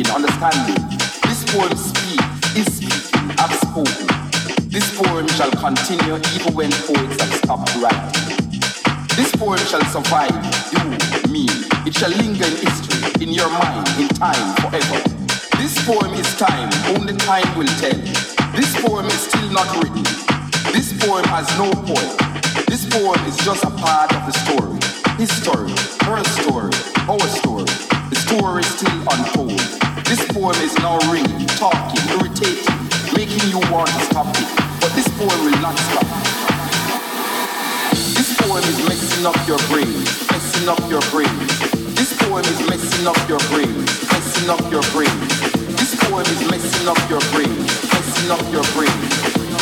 speaking, understanding. This poem speaks, is speaking, have spoken. This poem shall continue even when poets have stopped writing. This poem shall survive, you, me. It shall linger in history, in your mind, in time, forever. This poem is time, only time will tell. This poem is still not written. This poem has no point. This poem is just a part of the story. His story, her story, our story. The story still unfolds. This poem is now ring, talking, irritating, making you want to stop it. But this poem will not stop. This poem is messing up your brain, messing up your brain. This poem is messing up your brain, messing up your brain. This poem is messing up your brain, messing up your brain.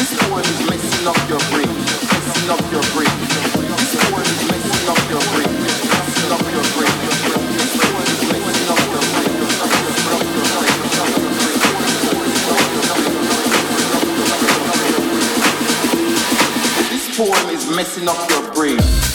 This poem is messing up your brain, messing up your brain. This poem is messing up your brain. form is messing up your brain.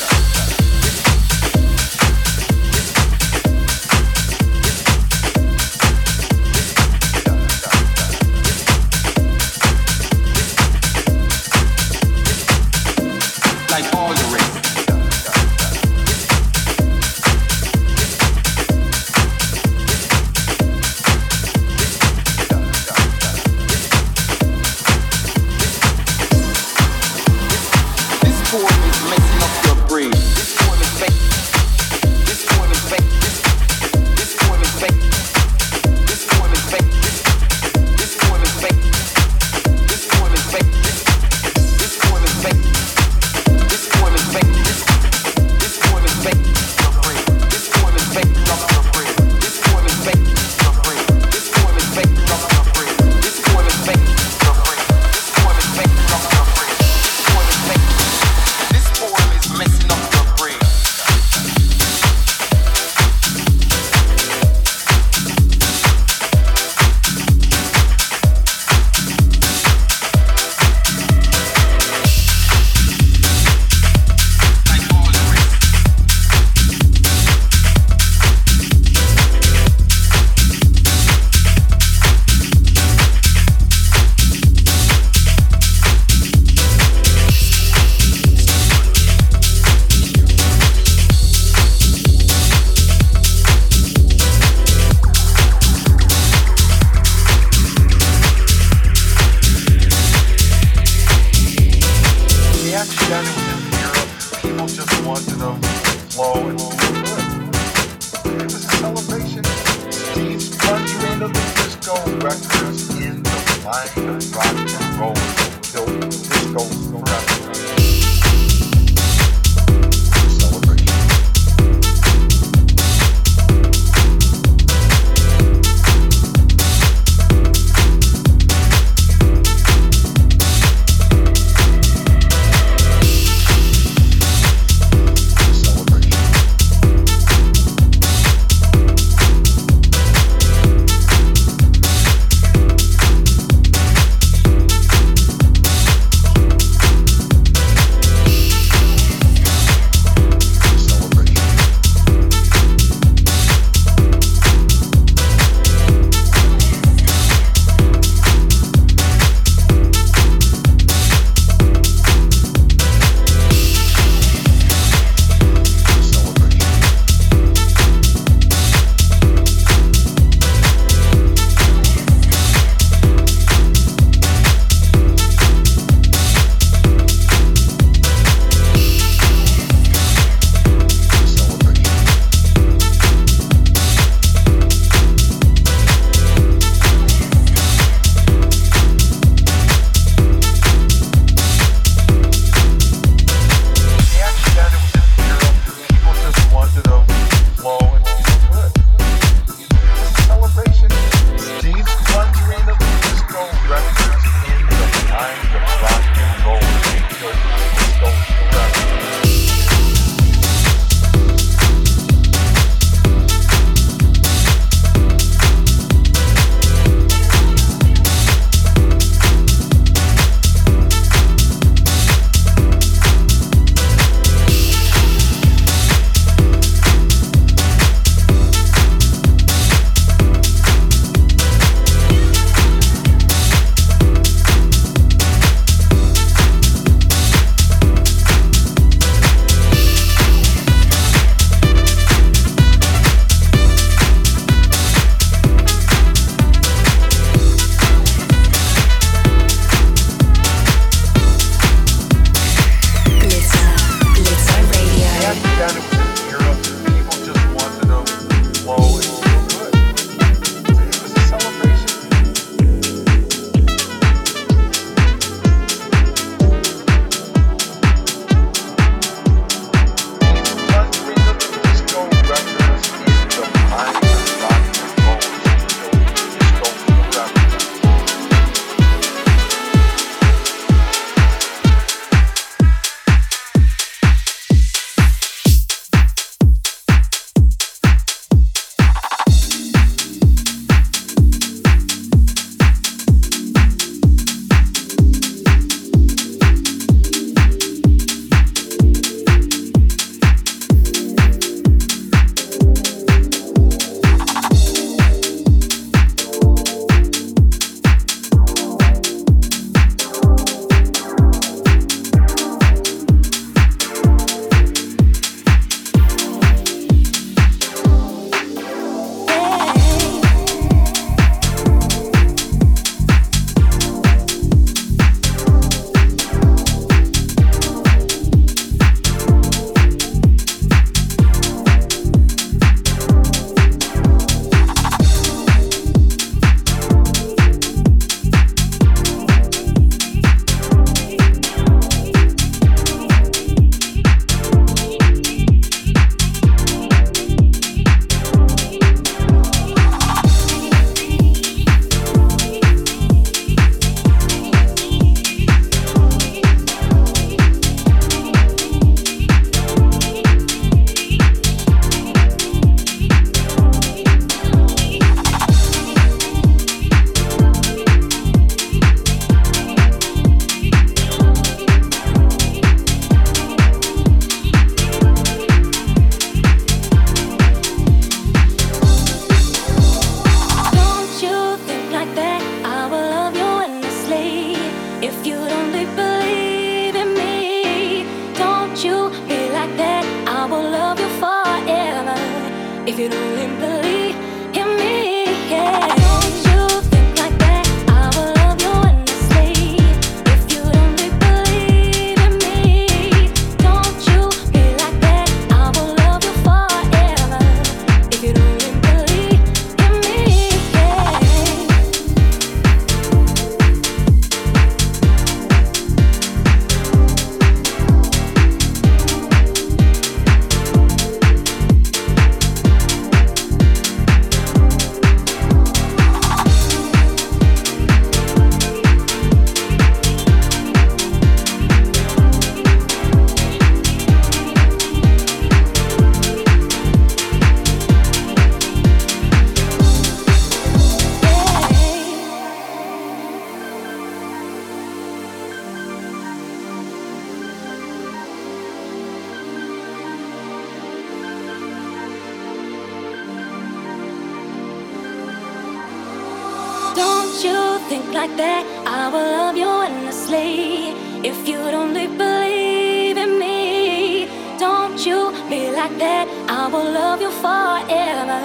Like that, I will love you endlessly. If you'd only believe in me, don't you be like that, I will love you forever.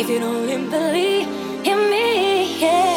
If you'd only believe in me, yeah.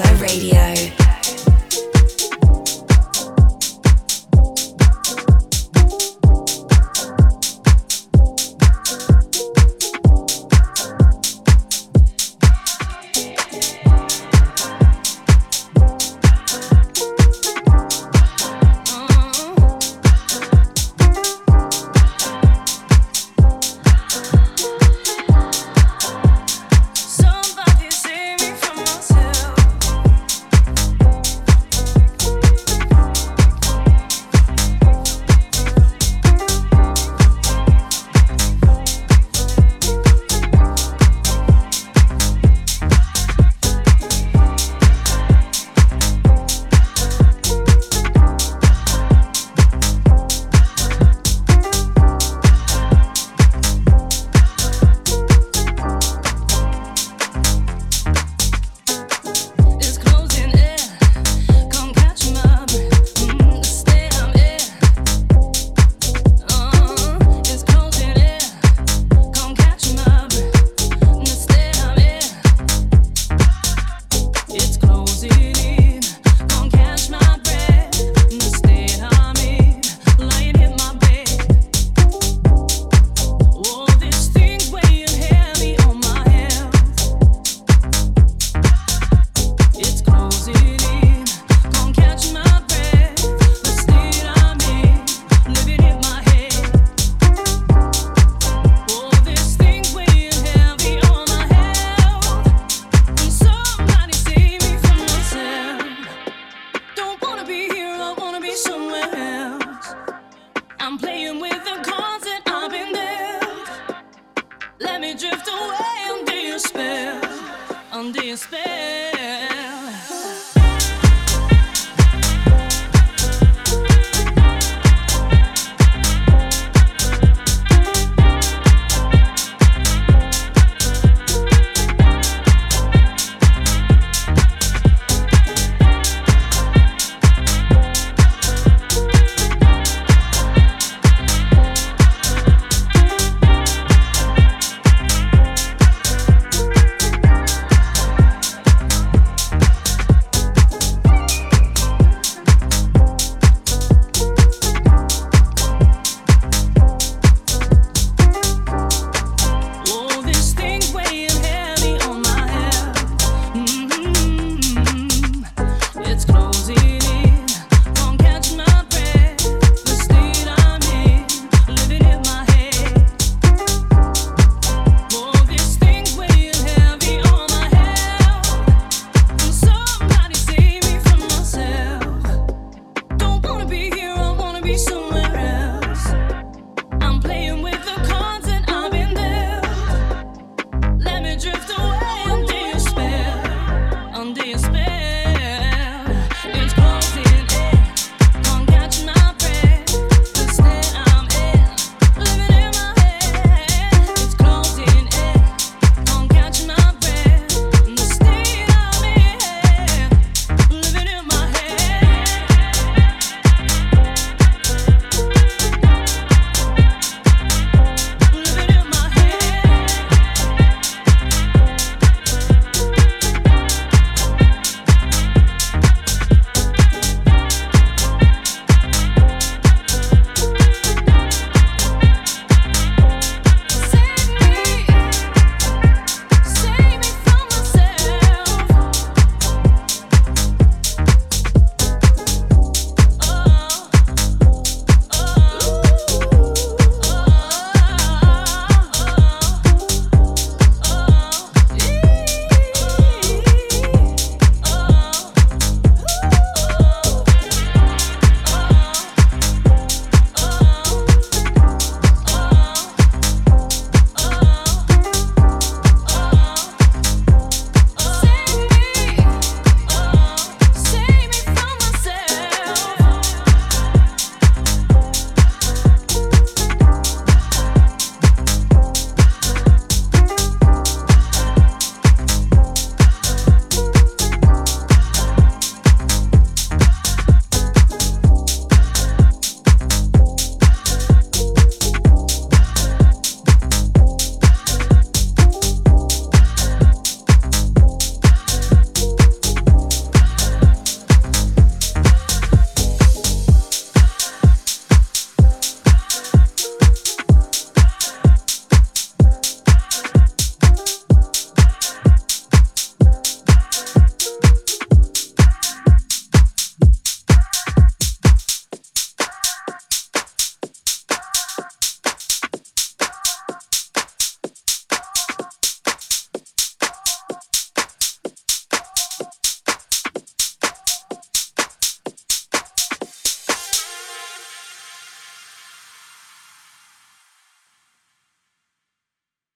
Away.